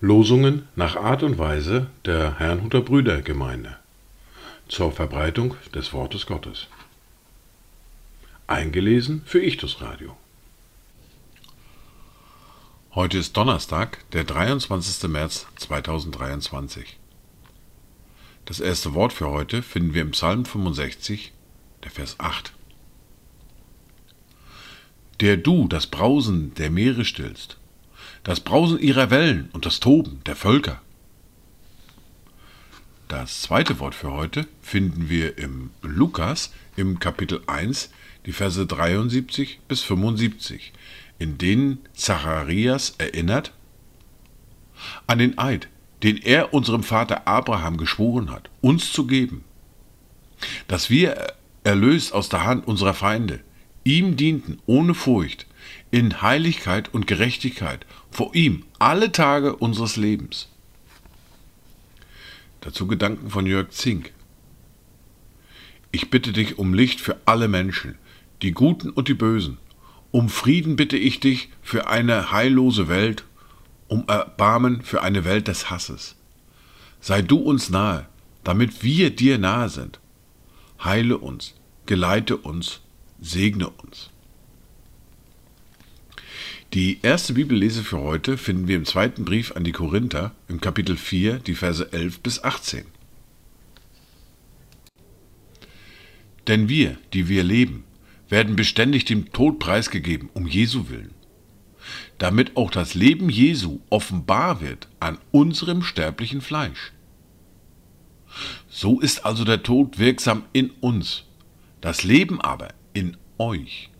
Losungen nach Art und Weise der Herrnhuter Brüdergemeinde zur Verbreitung des Wortes Gottes. Eingelesen für Ichtus Radio. Heute ist Donnerstag, der 23. März 2023. Das erste Wort für heute finden wir im Psalm 65, der Vers 8. Der du das Brausen der Meere stillst, das Brausen ihrer Wellen und das Toben der Völker. Das zweite Wort für heute finden wir im Lukas im Kapitel 1, die Verse 73 bis 75, in denen Zacharias erinnert an den Eid, den er unserem Vater Abraham geschworen hat, uns zu geben, dass wir erlöst aus der Hand unserer Feinde, ihm dienten ohne Furcht, in Heiligkeit und Gerechtigkeit vor ihm alle Tage unseres Lebens. Dazu Gedanken von Jörg Zink. Ich bitte dich um Licht für alle Menschen, die Guten und die Bösen. Um Frieden bitte ich dich für eine heillose Welt, um Erbarmen für eine Welt des Hasses. Sei du uns nahe, damit wir dir nahe sind. Heile uns, geleite uns, segne uns. Die erste Bibellese für heute finden wir im zweiten Brief an die Korinther im Kapitel 4, die Verse 11 bis 18. Denn wir, die wir leben, werden beständig dem Tod preisgegeben, um Jesu willen, damit auch das Leben Jesu offenbar wird an unserem sterblichen Fleisch. So ist also der Tod wirksam in uns, das Leben aber in euch.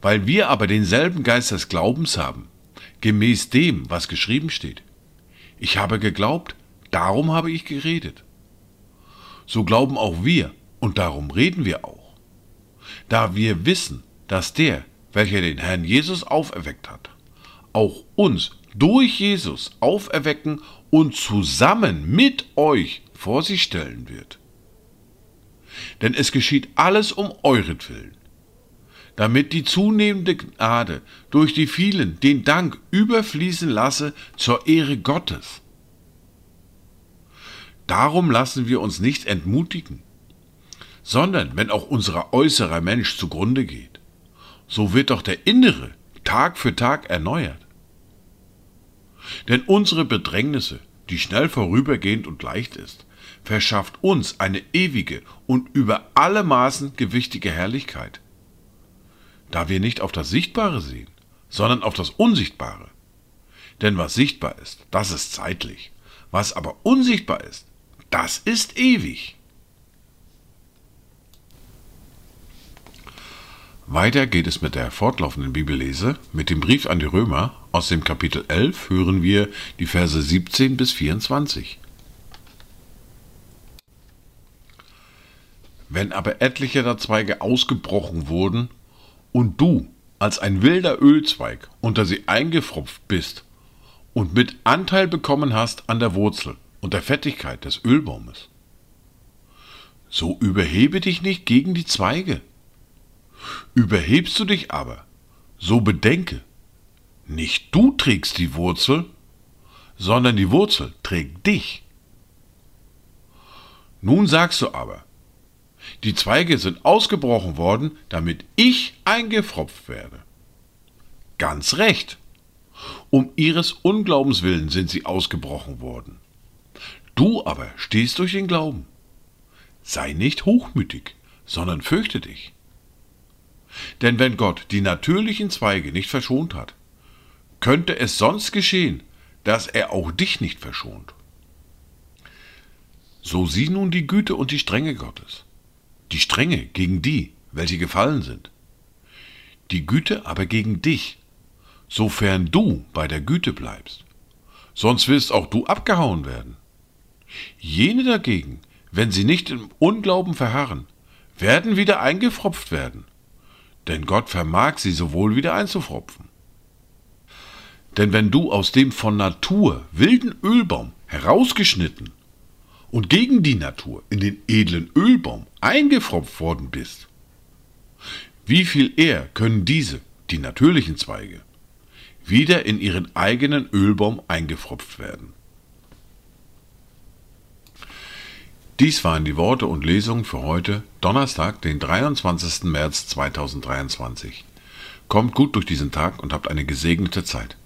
Weil wir aber denselben Geist des Glaubens haben, gemäß dem, was geschrieben steht. Ich habe geglaubt, darum habe ich geredet. So glauben auch wir, und darum reden wir auch. Da wir wissen, dass der, welcher den Herrn Jesus auferweckt hat, auch uns durch Jesus auferwecken und zusammen mit euch vor sich stellen wird. Denn es geschieht alles um euretwillen, damit die zunehmende Gnade durch die vielen den Dank überfließen lasse zur Ehre Gottes. Darum lassen wir uns nicht entmutigen, sondern wenn auch unser äußerer Mensch zugrunde geht, so wird doch der innere Tag für Tag erneuert. Denn unsere Bedrängnisse, die schnell vorübergehend und leicht ist, verschafft uns eine ewige und über alle Maßen gewichtige Herrlichkeit, da wir nicht auf das Sichtbare sehen, sondern auf das Unsichtbare. Denn was sichtbar ist, das ist zeitlich. Was aber unsichtbar ist, das ist ewig. Weiter geht es mit der fortlaufenden Bibellese. Mit dem Brief an die Römer aus dem Kapitel 11 hören wir die Verse 17 bis 24. Wenn aber etliche der Zweige ausgebrochen wurden und du als ein wilder Ölzweig unter sie eingefropft bist und mit Anteil bekommen hast an der Wurzel und der Fettigkeit des Ölbaumes. So überhebe dich nicht gegen die Zweige. Überhebst du dich aber, so bedenke, nicht du trägst die Wurzel, sondern die Wurzel trägt dich. Nun sagst du aber, die Zweige sind ausgebrochen worden, damit ich eingefropft werde. Ganz recht. Um ihres Unglaubens willen sind sie ausgebrochen worden. Du aber stehst durch den Glauben. Sei nicht hochmütig, sondern fürchte dich. Denn wenn Gott die natürlichen Zweige nicht verschont hat, könnte es sonst geschehen, dass er auch dich nicht verschont. So sieh nun die Güte und die Strenge Gottes die Strenge gegen die, welche gefallen sind, die Güte aber gegen dich, sofern du bei der Güte bleibst, sonst wirst auch du abgehauen werden. Jene dagegen, wenn sie nicht im Unglauben verharren, werden wieder eingefropft werden, denn Gott vermag sie sowohl wieder einzufropfen. Denn wenn du aus dem von Natur wilden Ölbaum herausgeschnitten und gegen die Natur in den edlen Ölbaum eingefropft worden bist, wie viel eher können diese, die natürlichen Zweige, wieder in ihren eigenen Ölbaum eingefropft werden. Dies waren die Worte und Lesungen für heute, Donnerstag, den 23. März 2023. Kommt gut durch diesen Tag und habt eine gesegnete Zeit.